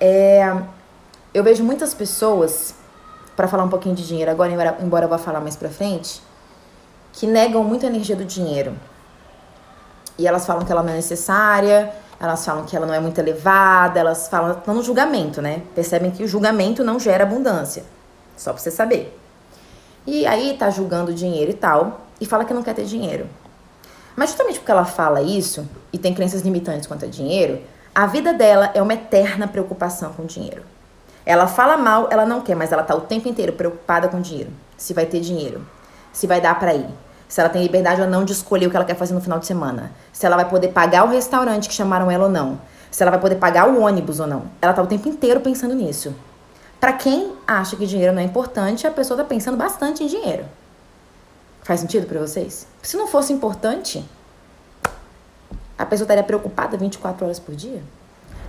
É, eu vejo muitas pessoas, para falar um pouquinho de dinheiro agora, embora, embora eu vá falar mais pra frente, que negam muito a energia do dinheiro. E elas falam que ela não é necessária, elas falam que ela não é muito elevada, elas falam, estão no julgamento, né? Percebem que o julgamento não gera abundância. Só pra você saber. E aí tá julgando o dinheiro e tal, e fala que não quer ter dinheiro. Mas justamente porque ela fala isso e tem crenças limitantes quanto a dinheiro, a vida dela é uma eterna preocupação com dinheiro. Ela fala mal, ela não quer, mas ela tá o tempo inteiro preocupada com dinheiro. Se vai ter dinheiro, se vai dar para ir, se ela tem liberdade ou não de escolher o que ela quer fazer no final de semana, se ela vai poder pagar o restaurante que chamaram ela ou não, se ela vai poder pagar o ônibus ou não. Ela tá o tempo inteiro pensando nisso. Para quem acha que dinheiro não é importante, a pessoa tá pensando bastante em dinheiro. Faz sentido para vocês? Se não fosse importante, a pessoa estaria preocupada 24 horas por dia?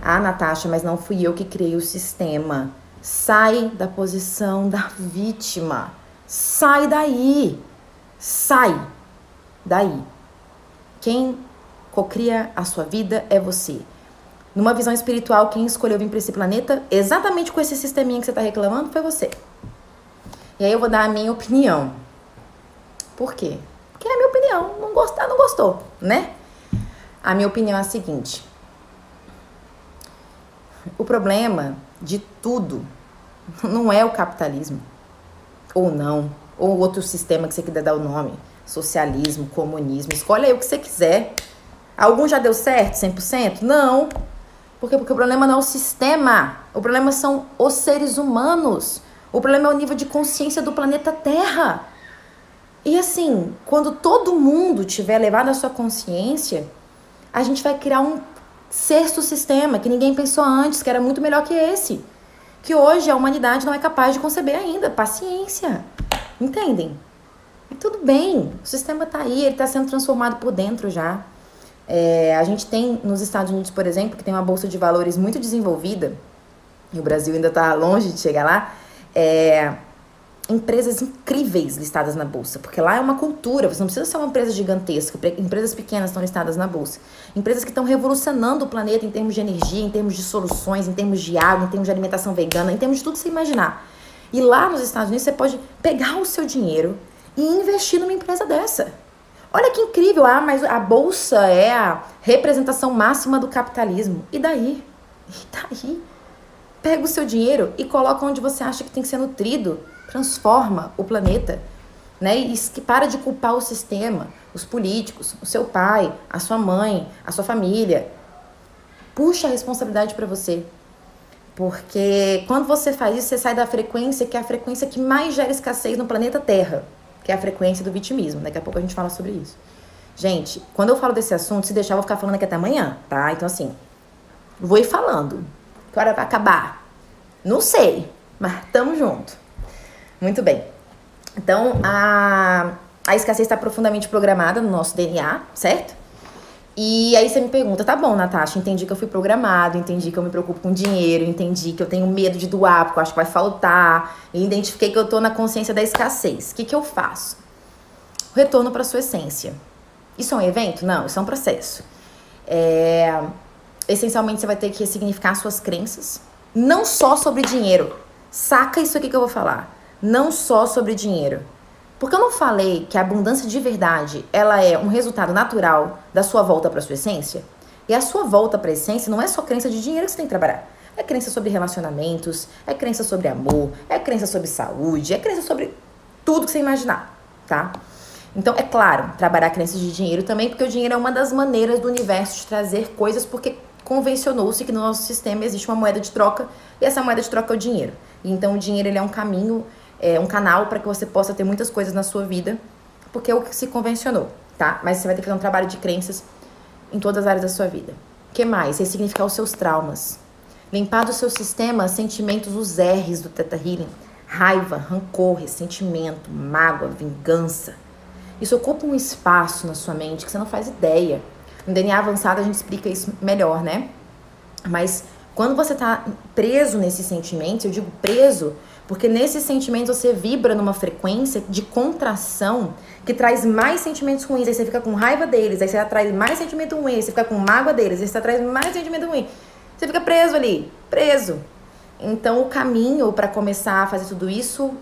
Ah, Natasha, mas não fui eu que criei o sistema. Sai da posição da vítima. Sai daí. Sai daí. Quem cocria a sua vida é você. Numa visão espiritual, quem escolheu vir para esse planeta exatamente com esse sisteminha que você está reclamando foi você. E aí eu vou dar a minha opinião. Por quê? Porque é a minha opinião. Não gostar, não gostou, né? A minha opinião é a seguinte: o problema de tudo não é o capitalismo, ou não, ou outro sistema que você quiser dar o nome, socialismo, comunismo, escolhe aí o que você quiser. Algum já deu certo, 100%? Não. Por quê? Porque o problema não é o sistema, o problema são os seres humanos. O problema é o nível de consciência do planeta Terra. E assim, quando todo mundo tiver levado a sua consciência, a gente vai criar um sexto sistema que ninguém pensou antes, que era muito melhor que esse. Que hoje a humanidade não é capaz de conceber ainda. Paciência. Entendem? E tudo bem, o sistema está aí, ele está sendo transformado por dentro já. É, a gente tem nos Estados Unidos, por exemplo, que tem uma bolsa de valores muito desenvolvida, e o Brasil ainda está longe de chegar lá, é, empresas incríveis listadas na bolsa, porque lá é uma cultura, você não precisa ser uma empresa gigantesca, empresas pequenas estão listadas na bolsa. Empresas que estão revolucionando o planeta em termos de energia, em termos de soluções, em termos de água, em termos de alimentação vegana, em termos de tudo que você imaginar. E lá nos Estados Unidos você pode pegar o seu dinheiro e investir numa empresa dessa. Olha que incrível, ah, mas a bolsa é a representação máxima do capitalismo. E daí? E daí? Pega o seu dinheiro e coloca onde você acha que tem que ser nutrido transforma o planeta, né? E que para de culpar o sistema, os políticos, o seu pai, a sua mãe, a sua família. Puxa a responsabilidade para você. Porque quando você faz isso, você sai da frequência que é a frequência que mais gera escassez no planeta Terra, que é a frequência do vitimismo. Daqui a pouco a gente fala sobre isso. Gente, quando eu falo desse assunto, se deixar, eu vou ficar falando aqui até amanhã, tá? Então, assim, vou ir falando. Que hora vai acabar? Não sei, mas tamo junto. Muito bem. Então, a, a escassez está profundamente programada no nosso DNA, certo? E aí você me pergunta, tá bom, Natasha, entendi que eu fui programado, entendi que eu me preocupo com dinheiro, entendi que eu tenho medo de doar porque eu acho que vai faltar, e identifiquei que eu tô na consciência da escassez. O que, que eu faço? Retorno para sua essência. Isso é um evento? Não, isso é um processo. É... Essencialmente, você vai ter que ressignificar suas crenças, não só sobre dinheiro. Saca isso aqui que eu vou falar não só sobre dinheiro. Porque eu não falei que a abundância de verdade, ela é um resultado natural da sua volta para sua essência? E a sua volta para a essência não é só crença de dinheiro que você tem que trabalhar. É crença sobre relacionamentos, é crença sobre amor, é crença sobre saúde, é crença sobre tudo que você imaginar, tá? Então, é claro, trabalhar crenças de dinheiro também, porque o dinheiro é uma das maneiras do universo de trazer coisas, porque convencionou-se que no nosso sistema existe uma moeda de troca e essa moeda de troca é o dinheiro. Então, o dinheiro ele é um caminho é, um canal para que você possa ter muitas coisas na sua vida, porque é o que se convencionou, tá? Mas você vai ter que fazer um trabalho de crenças em todas as áreas da sua vida. O que mais? Ressignificar os seus traumas. Limpar do seu sistema sentimentos, os R's do Teta Healing. Raiva, rancor, ressentimento, mágoa, vingança. Isso ocupa um espaço na sua mente que você não faz ideia. No DNA avançado a gente explica isso melhor, né? Mas quando você tá preso nesses sentimentos, eu digo preso porque nesses sentimentos você vibra numa frequência de contração que traz mais sentimentos ruins. Aí você fica com raiva deles, aí você atrai mais sentimento ruim, aí você fica com mágoa deles, aí você atrai mais sentimento ruim. Você fica preso ali, preso. Então o caminho para começar a fazer tudo isso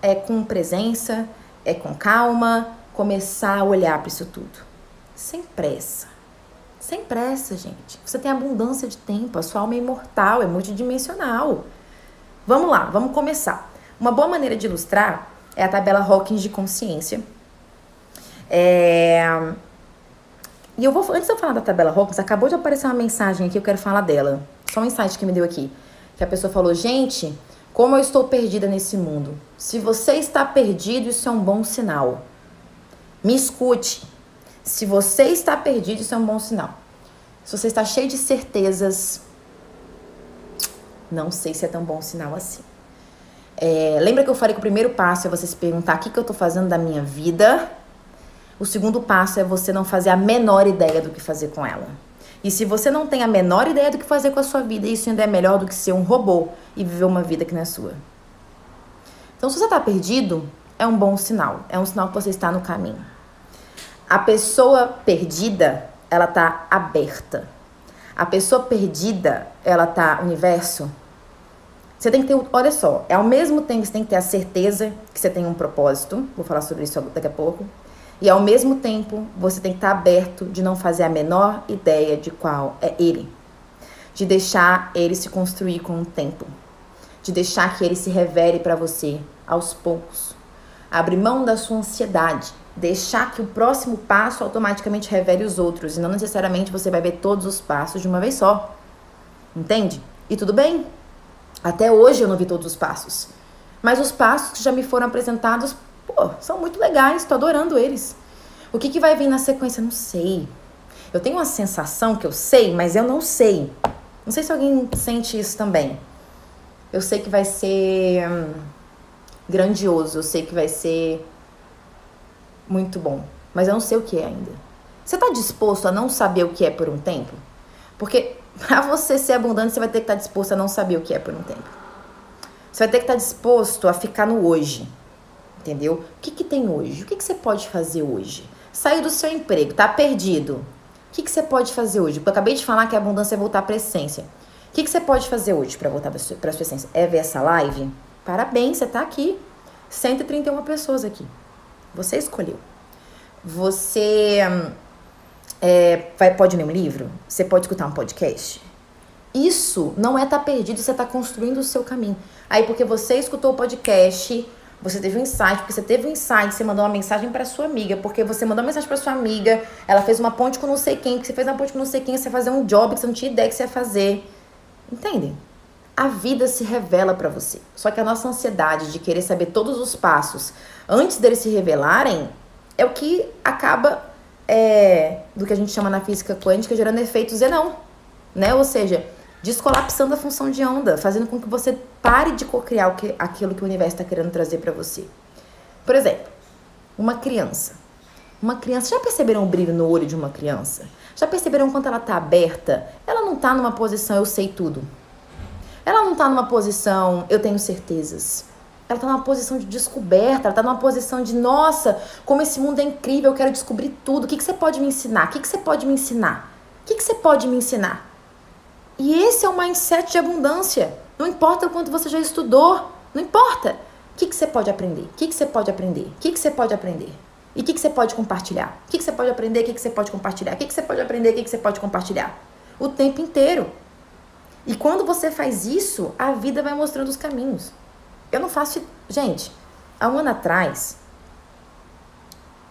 é com presença, é com calma, começar a olhar para isso tudo. Sem pressa. Sem pressa, gente. Você tem abundância de tempo, a sua alma é imortal, é multidimensional. Vamos lá, vamos começar. Uma boa maneira de ilustrar é a tabela Hawkins de consciência. É... E eu vou, antes de eu falar da tabela Hawkins, acabou de aparecer uma mensagem aqui, eu quero falar dela. Só um insight que me deu aqui. Que a pessoa falou, gente, como eu estou perdida nesse mundo. Se você está perdido, isso é um bom sinal. Me escute. Se você está perdido, isso é um bom sinal. Se você está cheio de certezas, não sei se é tão bom sinal assim. É, lembra que eu falei que o primeiro passo é você se perguntar o que, que eu estou fazendo da minha vida? O segundo passo é você não fazer a menor ideia do que fazer com ela. E se você não tem a menor ideia do que fazer com a sua vida, isso ainda é melhor do que ser um robô e viver uma vida que não é sua. Então, se você está perdido, é um bom sinal. É um sinal que você está no caminho. A pessoa perdida, ela está aberta. A pessoa perdida, ela tá universo. Você tem que ter, olha só, é ao mesmo tempo que você tem que ter a certeza que você tem um propósito, vou falar sobre isso daqui a pouco, e ao mesmo tempo você tem que estar aberto de não fazer a menor ideia de qual é ele. De deixar ele se construir com o tempo. De deixar que ele se revele para você aos poucos. Abre mão da sua ansiedade deixar que o próximo passo automaticamente revele os outros e não necessariamente você vai ver todos os passos de uma vez só. Entende? E tudo bem. Até hoje eu não vi todos os passos. Mas os passos que já me foram apresentados, pô, são muito legais, tô adorando eles. O que, que vai vir na sequência? Não sei. Eu tenho uma sensação que eu sei, mas eu não sei. Não sei se alguém sente isso também. Eu sei que vai ser hum, grandioso, eu sei que vai ser muito bom, mas eu não sei o que é ainda. Você está disposto a não saber o que é por um tempo? Porque para você ser abundante, você vai ter que estar tá disposto a não saber o que é por um tempo. Você vai ter que estar tá disposto a ficar no hoje. Entendeu? O que, que tem hoje? O que, que você pode fazer hoje? Saiu do seu emprego, tá perdido. O que, que você pode fazer hoje? Porque eu acabei de falar que a abundância é voltar para a essência. O que, que você pode fazer hoje para voltar para a sua essência? É ver essa live? Parabéns, você tá aqui. 131 pessoas aqui. Você escolheu. Você é, vai, pode ler um livro? Você pode escutar um podcast? Isso não é estar tá perdido, você está construindo o seu caminho. Aí, porque você escutou o podcast, você teve um insight, porque você teve um insight, você mandou uma mensagem para sua amiga, porque você mandou uma mensagem para sua amiga, ela fez uma ponte com não sei quem, porque você fez uma ponte com não sei quem, você fazer um job que você não tinha ideia que você ia fazer. Entendem? A vida se revela para você. Só que a nossa ansiedade de querer saber todos os passos antes deles se revelarem, é o que acaba é, do que a gente chama na física quântica gerando efeitos não, né? Ou seja, descolapsando a função de onda, fazendo com que você pare de cocriar que, aquilo que o universo está querendo trazer para você. Por exemplo, uma criança. Uma criança, já perceberam o brilho no olho de uma criança? Já perceberam quanto ela está aberta? Ela não está numa posição eu sei tudo. Ela não está numa posição eu tenho certezas. Ela está numa posição de descoberta, ela está numa posição de, nossa, como esse mundo é incrível, eu quero descobrir tudo. O que, que você pode me ensinar? O que, que você pode me ensinar? O que, que você pode me ensinar? E esse é o mindset de abundância. Não importa o quanto você já estudou, não importa. O que, que você pode aprender? O que, que você pode aprender? O que, que você pode aprender? E o que, que você pode compartilhar? O que, que você pode aprender? O que, que você pode compartilhar? O que, que você pode aprender? O que, que você pode compartilhar? O tempo inteiro. E quando você faz isso, a vida vai mostrando os caminhos. Eu não faço. Gente, há um ano atrás,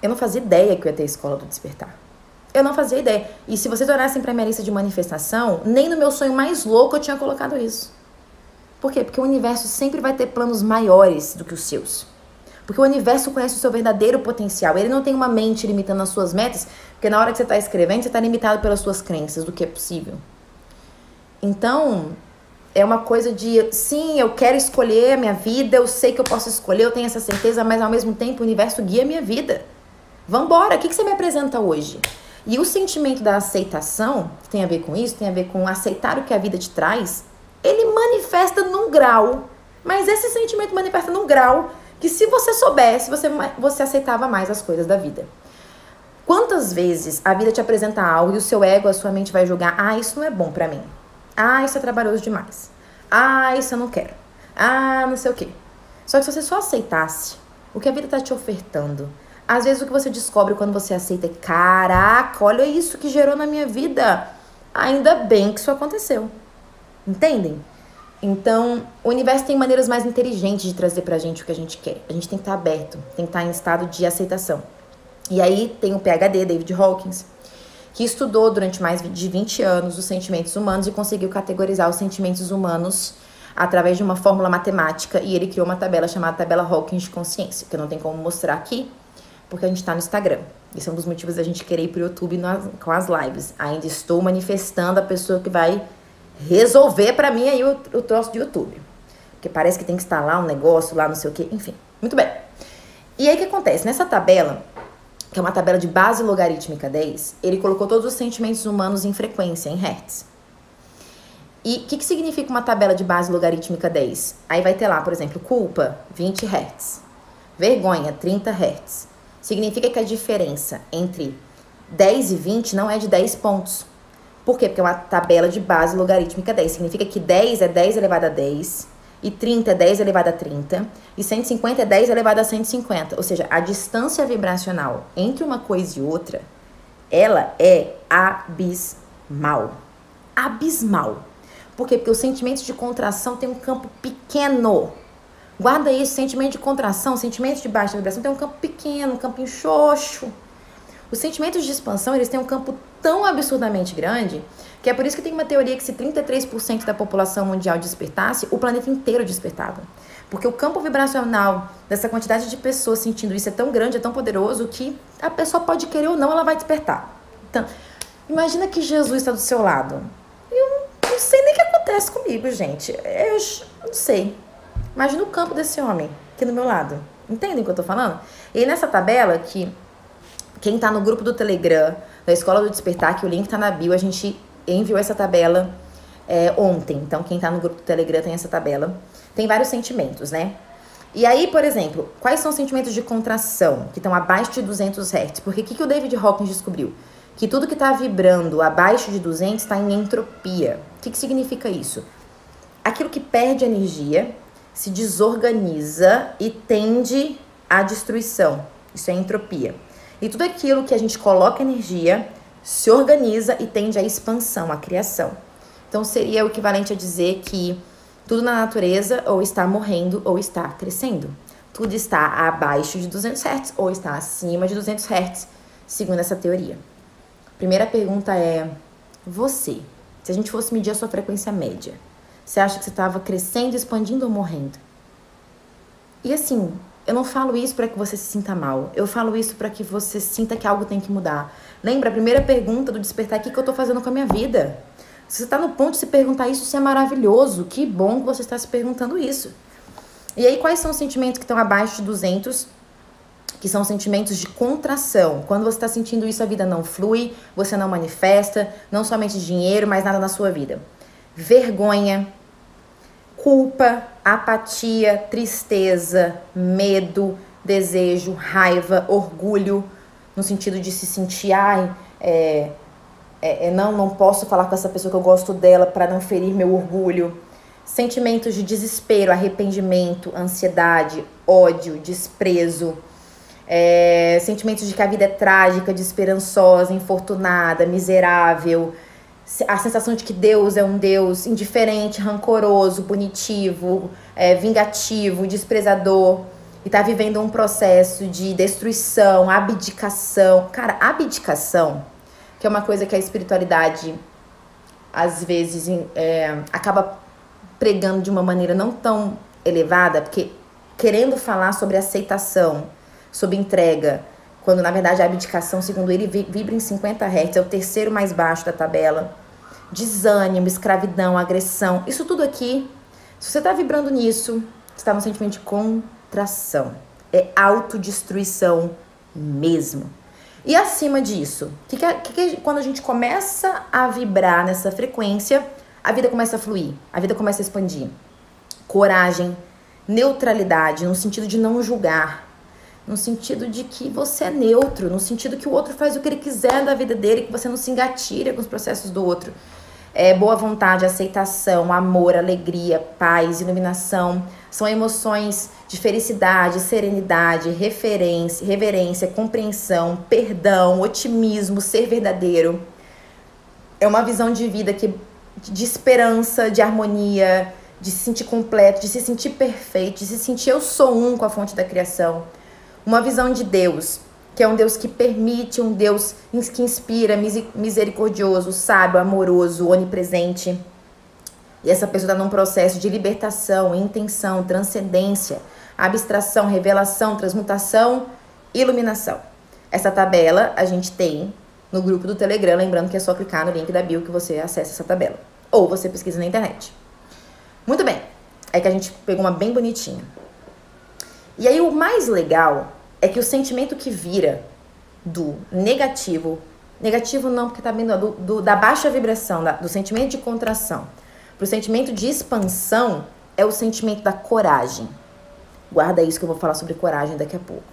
eu não fazia ideia que eu ia ter escola do despertar. Eu não fazia ideia. E se vocês olhassem para minha lista de manifestação, nem no meu sonho mais louco eu tinha colocado isso. Por quê? Porque o universo sempre vai ter planos maiores do que os seus. Porque o universo conhece o seu verdadeiro potencial. Ele não tem uma mente limitando as suas metas, porque na hora que você está escrevendo, você está limitado pelas suas crenças do que é possível. Então, é uma coisa de sim, eu quero escolher a minha vida, eu sei que eu posso escolher, eu tenho essa certeza, mas ao mesmo tempo o universo guia a minha vida. Vambora, o que, que você me apresenta hoje? E o sentimento da aceitação, que tem a ver com isso, tem a ver com aceitar o que a vida te traz, ele manifesta num grau. Mas esse sentimento manifesta num grau que se você soubesse, você, você aceitava mais as coisas da vida. Quantas vezes a vida te apresenta algo e o seu ego, a sua mente vai julgar, ah, isso não é bom para mim. Ah, isso é trabalhoso demais. Ah, isso eu não quero. Ah, não sei o quê. Só que se você só aceitasse o que a vida tá te ofertando, às vezes o que você descobre quando você aceita é: caraca, olha isso que gerou na minha vida. Ainda bem que isso aconteceu. Entendem? Então, o universo tem maneiras mais inteligentes de trazer pra gente o que a gente quer. A gente tem que estar tá aberto, tem que estar tá em estado de aceitação. E aí tem o PhD, David Hawkins, que estudou durante mais de 20 anos os sentimentos humanos e conseguiu categorizar os sentimentos humanos através de uma fórmula matemática e ele criou uma tabela chamada tabela Hawkins de consciência, que eu não tenho como mostrar aqui, porque a gente está no Instagram. Esse é um dos motivos da gente querer ir pro YouTube com as lives. Ainda estou manifestando a pessoa que vai resolver para mim aí o, o troço do YouTube. Porque parece que tem que instalar um negócio lá, não sei o que, enfim. Muito bem. E aí o que acontece? Nessa tabela, que é uma tabela de base logarítmica 10, ele colocou todos os sentimentos humanos em frequência, em hertz. E o que, que significa uma tabela de base logarítmica 10? Aí vai ter lá, por exemplo, culpa, 20 Hz. Vergonha, 30 Hz. Significa que a diferença entre 10 e 20 não é de 10 pontos. Por quê? Porque é uma tabela de base logarítmica 10. Significa que 10 é 10 elevado a 10, e 30 é 10 elevado a 30, e 150 é 10 elevado a 150. Ou seja, a distância vibracional entre uma coisa e outra, ela é abismal. Abismal. Por quê? Porque os sentimentos de contração têm um campo pequeno. Guarda isso, sentimento de contração, sentimento de baixa vibração tem um campo pequeno, um campinho xoxo. Os sentimentos de expansão, eles têm um campo tão absurdamente grande que é por isso que tem uma teoria que se 33% da população mundial despertasse, o planeta inteiro despertava. Porque o campo vibracional dessa quantidade de pessoas sentindo isso é tão grande, é tão poderoso que a pessoa pode querer ou não, ela vai despertar. Então, imagina que Jesus está do seu lado. Eu não sei nem o que acontece comigo, gente. Eu não sei. Imagina o campo desse homem aqui do meu lado. Entendem o que eu tô falando? E nessa tabela que quem tá no grupo do Telegram da Escola do Despertar, que o link tá na bio, a gente enviou essa tabela é, ontem. Então, quem tá no grupo do Telegram tem essa tabela. Tem vários sentimentos, né? E aí, por exemplo, quais são os sentimentos de contração que estão abaixo de 200 Hz? Porque o que, que o David Hawkins descobriu? Que tudo que está vibrando abaixo de 200 está em entropia. O que, que significa isso? Aquilo que perde energia se desorganiza e tende à destruição. Isso é entropia. E tudo aquilo que a gente coloca energia se organiza e tende à expansão, à criação. Então seria o equivalente a dizer que tudo na natureza ou está morrendo ou está crescendo. Tudo está abaixo de 200 Hz ou está acima de 200 Hz, segundo essa teoria. Primeira pergunta é: você, se a gente fosse medir a sua frequência média, você acha que você estava crescendo, expandindo ou morrendo? E assim, eu não falo isso para que você se sinta mal. Eu falo isso para que você sinta que algo tem que mudar. Lembra a primeira pergunta do despertar: o que, que eu estou fazendo com a minha vida? Se você está no ponto de se perguntar isso, isso é maravilhoso. Que bom que você está se perguntando isso. E aí, quais são os sentimentos que estão abaixo de 200? Que são sentimentos de contração. Quando você está sentindo isso, a vida não flui, você não manifesta, não somente dinheiro, mas nada na sua vida. Vergonha, culpa, apatia, tristeza, medo, desejo, raiva, orgulho, no sentido de se sentir, ai, é, é, é, não, não posso falar com essa pessoa que eu gosto dela para não ferir meu orgulho. Sentimentos de desespero, arrependimento, ansiedade, ódio, desprezo. É, sentimentos de que a vida é trágica, desesperançosa, infortunada, miserável, a sensação de que Deus é um Deus indiferente, rancoroso, punitivo, é, vingativo, desprezador e tá vivendo um processo de destruição, abdicação. Cara, abdicação, que é uma coisa que a espiritualidade às vezes é, acaba pregando de uma maneira não tão elevada, porque querendo falar sobre aceitação, sobre entrega, quando na verdade a abdicação, segundo ele, vibra em 50 Hz, é o terceiro mais baixo da tabela. Desânimo, escravidão, agressão, isso tudo aqui, se você está vibrando nisso, está no sentimento de contração. É autodestruição mesmo. E acima disso, que que, que, quando a gente começa a vibrar nessa frequência, a vida começa a fluir, a vida começa a expandir. Coragem, neutralidade, no sentido de não julgar, no sentido de que você é neutro, no sentido que o outro faz o que ele quiser da vida dele, que você não se engatilha com os processos do outro. é, boa vontade, aceitação, amor, alegria, paz, iluminação. São emoções de felicidade, serenidade, referência, reverência, compreensão, perdão, otimismo, ser verdadeiro. É uma visão de vida que de esperança, de harmonia, de se sentir completo, de se sentir perfeito, de se sentir eu sou um com a fonte da criação. Uma visão de Deus, que é um Deus que permite, um Deus que inspira, misericordioso, sábio, amoroso, onipresente. E essa pessoa está num processo de libertação, intenção, transcendência, abstração, revelação, transmutação, iluminação. Essa tabela a gente tem no grupo do Telegram, lembrando que é só clicar no link da bio que você acessa essa tabela. Ou você pesquisa na internet. Muito bem. É que a gente pegou uma bem bonitinha. E aí o mais legal é que o sentimento que vira do negativo, negativo não porque tá vindo do, do, da baixa vibração, da, do sentimento de contração, pro sentimento de expansão é o sentimento da coragem. Guarda isso que eu vou falar sobre coragem daqui a pouco.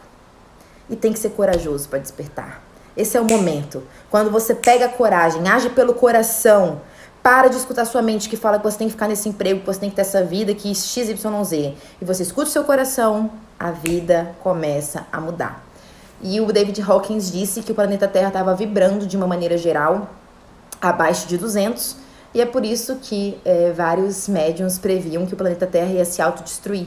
E tem que ser corajoso para despertar. Esse é o momento. Quando você pega a coragem, age pelo coração, para de escutar sua mente que fala que você tem que ficar nesse emprego, que você tem que ter essa vida, que XYZ. E você escuta o seu coração, a vida começa a mudar. E o David Hawkins disse que o planeta Terra estava vibrando de uma maneira geral abaixo de 200, e é por isso que é, vários médiums previam que o planeta Terra ia se autodestruir.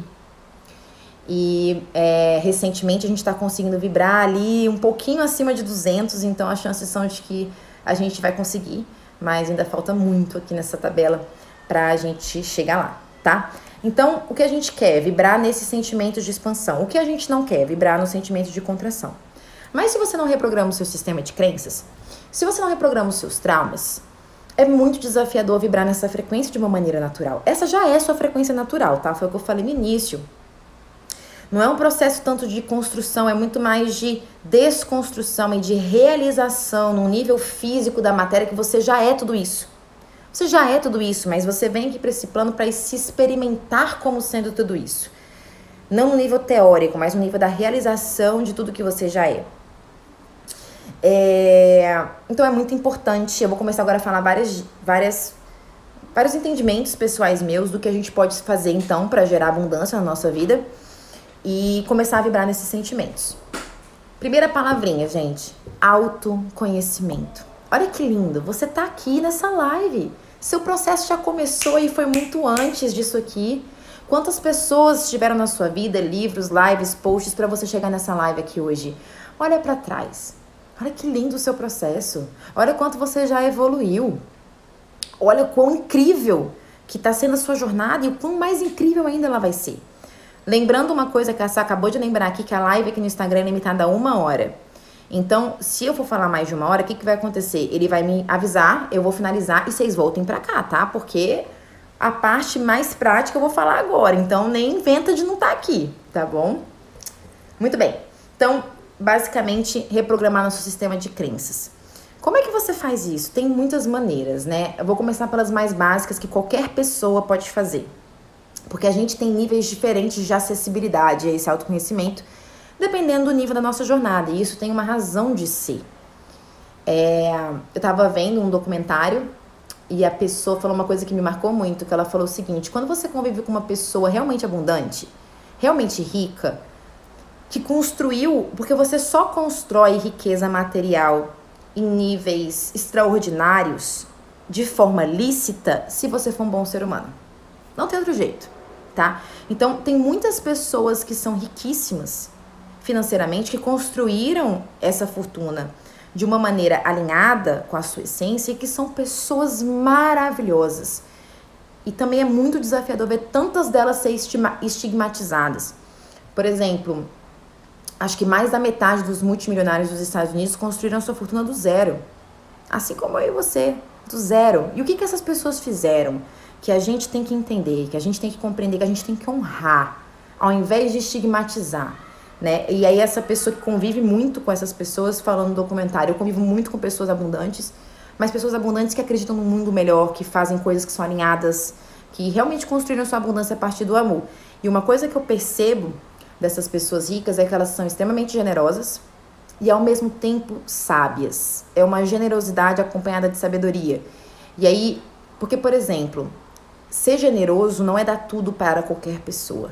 E é, recentemente a gente está conseguindo vibrar ali um pouquinho acima de 200, então as chances são de que a gente vai conseguir mas ainda falta muito aqui nessa tabela para a gente chegar lá, tá? Então, o que a gente quer? Vibrar nesse sentimento de expansão. O que a gente não quer? Vibrar no sentimento de contração. Mas se você não reprograma o seu sistema de crenças, se você não reprograma os seus traumas, é muito desafiador vibrar nessa frequência de uma maneira natural. Essa já é sua frequência natural, tá? Foi o que eu falei no início. Não é um processo tanto de construção, é muito mais de desconstrução e de realização no nível físico da matéria que você já é tudo isso. Você já é tudo isso, mas você vem aqui para esse plano para se experimentar como sendo tudo isso. Não no nível teórico, mas no nível da realização de tudo que você já é. é... Então é muito importante. Eu vou começar agora a falar várias, várias, vários entendimentos pessoais meus do que a gente pode fazer então para gerar abundância na nossa vida e começar a vibrar nesses sentimentos. Primeira palavrinha, gente: autoconhecimento. Olha que lindo, você tá aqui nessa live. Seu processo já começou e foi muito antes disso aqui. Quantas pessoas tiveram na sua vida livros, lives, posts para você chegar nessa live aqui hoje? Olha para trás. Olha que lindo o seu processo. Olha quanto você já evoluiu. Olha quão incrível que está sendo a sua jornada e o quão mais incrível ainda ela vai ser. Lembrando uma coisa que a Sá acabou de lembrar aqui, que a live aqui no Instagram é limitada a uma hora. Então, se eu for falar mais de uma hora, o que, que vai acontecer? Ele vai me avisar, eu vou finalizar e vocês voltem pra cá, tá? Porque a parte mais prática eu vou falar agora. Então, nem inventa de não estar tá aqui, tá bom? Muito bem. Então, basicamente, reprogramar nosso sistema de crenças. Como é que você faz isso? Tem muitas maneiras, né? Eu vou começar pelas mais básicas que qualquer pessoa pode fazer. Porque a gente tem níveis diferentes de acessibilidade a esse autoconhecimento, dependendo do nível da nossa jornada. E isso tem uma razão de ser. É, eu estava vendo um documentário e a pessoa falou uma coisa que me marcou muito, que ela falou o seguinte: quando você convive com uma pessoa realmente abundante, realmente rica, que construiu, porque você só constrói riqueza material em níveis extraordinários de forma lícita se você for um bom ser humano. Não tem outro jeito tá? Então, tem muitas pessoas que são riquíssimas financeiramente que construíram essa fortuna de uma maneira alinhada com a sua essência e que são pessoas maravilhosas. E também é muito desafiador ver tantas delas ser estigmatizadas. Por exemplo, acho que mais da metade dos multimilionários dos Estados Unidos construíram sua fortuna do zero. Assim como eu e você, do zero. E o que, que essas pessoas fizeram? que a gente tem que entender, que a gente tem que compreender, que a gente tem que honrar, ao invés de estigmatizar. Né? E aí essa pessoa que convive muito com essas pessoas, falando no documentário, eu convivo muito com pessoas abundantes, mas pessoas abundantes que acreditam no mundo melhor, que fazem coisas que são alinhadas, que realmente construíram sua abundância a partir do amor. E uma coisa que eu percebo dessas pessoas ricas é que elas são extremamente generosas e ao mesmo tempo sábias. É uma generosidade acompanhada de sabedoria. E aí Porque, por exemplo, ser generoso não é dar tudo para qualquer pessoa.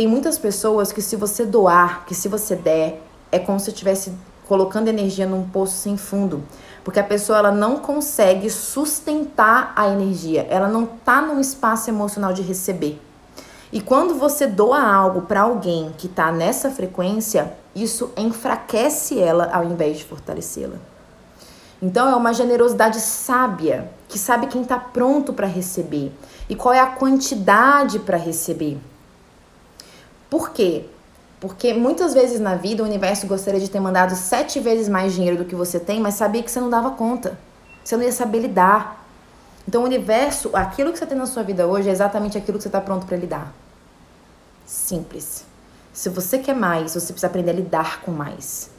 Tem muitas pessoas que se você doar, que se você der, é como se estivesse colocando energia num poço sem fundo. Porque a pessoa ela não consegue sustentar a energia, ela não tá num espaço emocional de receber. E quando você doa algo para alguém que está nessa frequência, isso enfraquece ela ao invés de fortalecê-la. Então é uma generosidade sábia, que sabe quem está pronto para receber e qual é a quantidade para receber. Por quê? Porque muitas vezes na vida o universo gostaria de ter mandado sete vezes mais dinheiro do que você tem, mas sabia que você não dava conta. Você não ia saber lidar. Então o universo, aquilo que você tem na sua vida hoje é exatamente aquilo que você está pronto para lidar. Simples. Se você quer mais, você precisa aprender a lidar com mais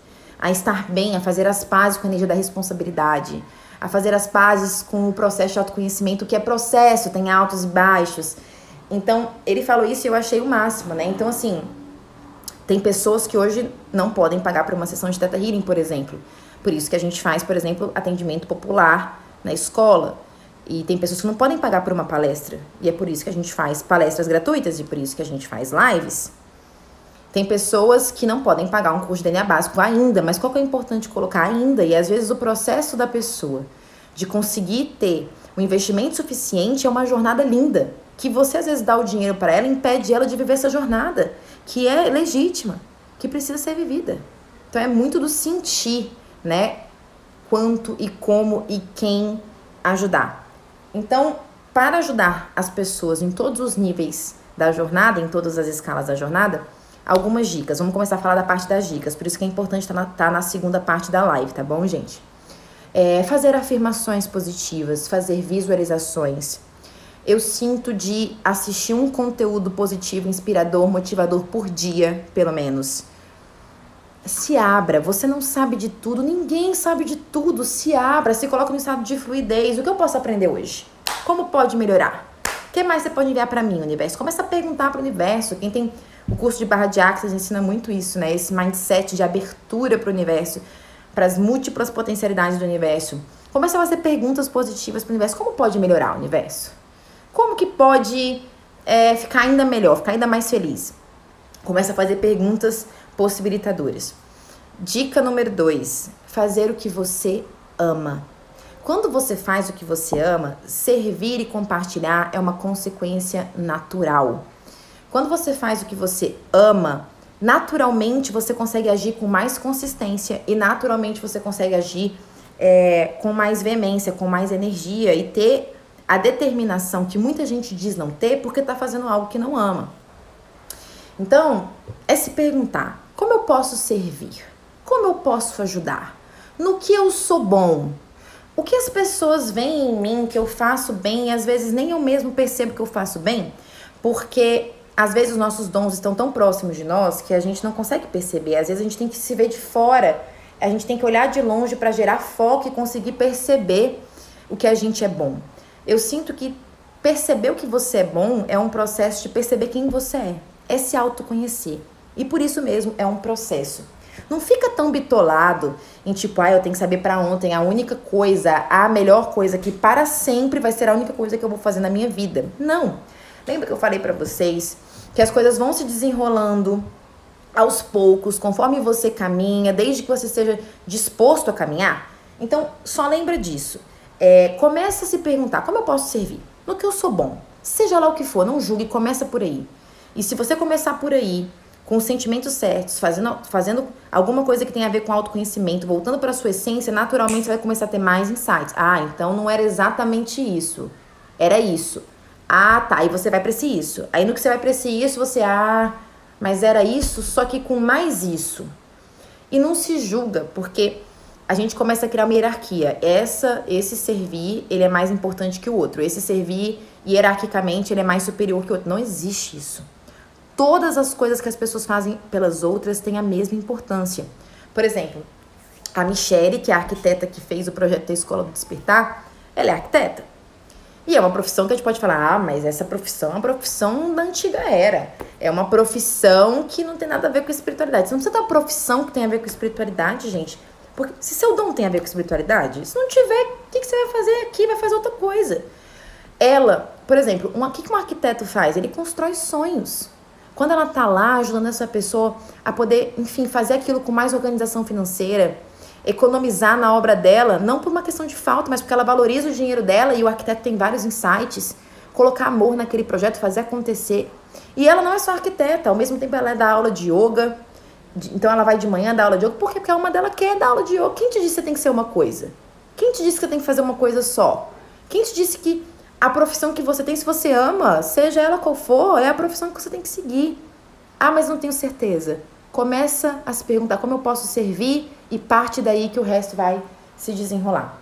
a estar bem, a fazer as pazes com a energia da responsabilidade, a fazer as pazes com o processo de autoconhecimento, que é processo, tem altos e baixos. Então, ele falou isso e eu achei o máximo, né? Então, assim, tem pessoas que hoje não podem pagar por uma sessão de Teta Healing, por exemplo. Por isso que a gente faz, por exemplo, atendimento popular na escola. E tem pessoas que não podem pagar por uma palestra. E é por isso que a gente faz palestras gratuitas e por isso que a gente faz lives. Tem pessoas que não podem pagar um curso de DNA básico ainda, mas qual que é importante colocar ainda? E às vezes o processo da pessoa de conseguir ter o investimento suficiente é uma jornada linda, que você às vezes dá o dinheiro para ela, impede ela de viver essa jornada, que é legítima, que precisa ser vivida. Então é muito do sentir, né? Quanto e como e quem ajudar. Então, para ajudar as pessoas em todos os níveis da jornada, em todas as escalas da jornada, algumas dicas. Vamos começar a falar da parte das dicas, por isso que é importante estar tá na, tá na segunda parte da live, tá bom, gente? É, fazer afirmações positivas, fazer visualizações. Eu sinto de assistir um conteúdo positivo, inspirador, motivador por dia, pelo menos. Se abra, você não sabe de tudo, ninguém sabe de tudo. Se abra, se coloca no estado de fluidez. O que eu posso aprender hoje? Como pode melhorar? O que mais você pode enviar para mim, universo? Começa a perguntar para o universo. Quem tem o curso de barra de Axis ensina muito isso, né? Esse mindset de abertura para o universo, para as múltiplas potencialidades do universo. Começa a fazer perguntas positivas para o universo. Como pode melhorar o universo? Como que pode é, ficar ainda melhor, ficar ainda mais feliz? Começa a fazer perguntas possibilitadoras. Dica número dois: fazer o que você ama. Quando você faz o que você ama, servir e compartilhar é uma consequência natural. Quando você faz o que você ama, naturalmente você consegue agir com mais consistência e naturalmente você consegue agir é, com mais veemência, com mais energia e ter a determinação que muita gente diz não ter porque está fazendo algo que não ama. Então, é se perguntar: como eu posso servir? Como eu posso ajudar? No que eu sou bom? O que as pessoas veem em mim que eu faço bem e às vezes nem eu mesmo percebo que eu faço bem? Porque às vezes os nossos dons estão tão próximos de nós que a gente não consegue perceber. Às vezes a gente tem que se ver de fora, a gente tem que olhar de longe para gerar foco e conseguir perceber o que a gente é bom. Eu sinto que perceber o que você é bom é um processo de perceber quem você é, é se autoconhecer. E por isso mesmo é um processo. Não fica tão bitolado em tipo, ah, eu tenho que saber para ontem a única coisa, a melhor coisa que para sempre vai ser a única coisa que eu vou fazer na minha vida. Não. Lembra que eu falei para vocês que as coisas vão se desenrolando aos poucos, conforme você caminha, desde que você esteja disposto a caminhar. Então, só lembra disso. É, começa a se perguntar como eu posso servir, no que eu sou bom. Seja lá o que for, não julgue, começa por aí. E se você começar por aí, com os sentimentos certos, fazendo, fazendo alguma coisa que tem a ver com autoconhecimento, voltando para sua essência, naturalmente você vai começar a ter mais insights. Ah, então não era exatamente isso. Era isso. Ah, tá. Aí você vai para esse isso. Aí no que você vai para esse isso, você, ah, mas era isso, só que com mais isso. E não se julga, porque a gente começa a criar uma hierarquia. Essa, esse servir, ele é mais importante que o outro. Esse servir, hierarquicamente, ele é mais superior que o outro. Não existe isso. Todas as coisas que as pessoas fazem pelas outras têm a mesma importância. Por exemplo, a Michelle, que é a arquiteta que fez o projeto da Escola do Despertar, ela é arquiteta. E é uma profissão que a gente pode falar, ah, mas essa profissão é uma profissão da antiga era. É uma profissão que não tem nada a ver com espiritualidade. Você não precisa ter uma profissão que tem a ver com espiritualidade, gente. Porque se seu dom tem a ver com espiritualidade, se não tiver, o que, que você vai fazer aqui? Vai fazer outra coisa. ela, por exemplo, o que, que um arquiteto faz? Ele constrói sonhos. Quando ela tá lá ajudando essa pessoa a poder, enfim, fazer aquilo com mais organização financeira, economizar na obra dela, não por uma questão de falta, mas porque ela valoriza o dinheiro dela e o arquiteto tem vários insights, colocar amor naquele projeto, fazer acontecer. E ela não é só arquiteta, ao mesmo tempo ela é da aula de yoga, então ela vai de manhã dar aula de yoga, por quê? Porque a alma dela quer dar aula de yoga. Quem te disse que você tem que ser uma coisa? Quem te disse que você tem que fazer uma coisa só? Quem te disse que a profissão que você tem, se você ama, seja ela qual for, é a profissão que você tem que seguir. Ah, mas não tenho certeza. Começa a se perguntar como eu posso servir e parte daí que o resto vai se desenrolar.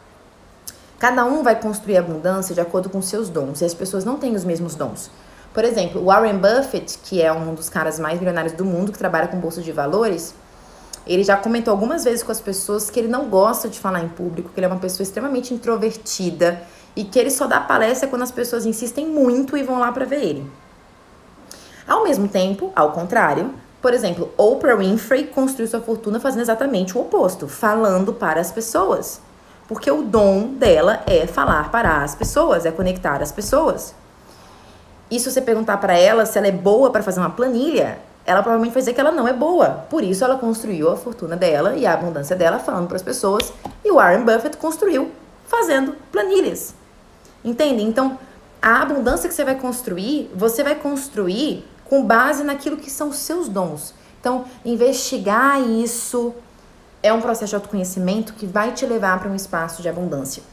Cada um vai construir abundância de acordo com seus dons e as pessoas não têm os mesmos dons. Por exemplo, Warren Buffett, que é um dos caras mais milionários do mundo, que trabalha com bolsa de valores, ele já comentou algumas vezes com as pessoas que ele não gosta de falar em público, que ele é uma pessoa extremamente introvertida e que ele só dá palestra quando as pessoas insistem muito e vão lá para ver ele. Ao mesmo tempo, ao contrário, por exemplo, Oprah Winfrey construiu sua fortuna fazendo exatamente o oposto, falando para as pessoas. Porque o dom dela é falar para as pessoas, é conectar as pessoas. E se você perguntar para ela se ela é boa para fazer uma planilha, ela provavelmente vai dizer que ela não é boa. Por isso ela construiu a fortuna dela e a abundância dela falando para as pessoas. E o Warren Buffett construiu fazendo planilhas. Entende? Então, a abundância que você vai construir, você vai construir com base naquilo que são os seus dons. Então, investigar isso é um processo de autoconhecimento que vai te levar para um espaço de abundância.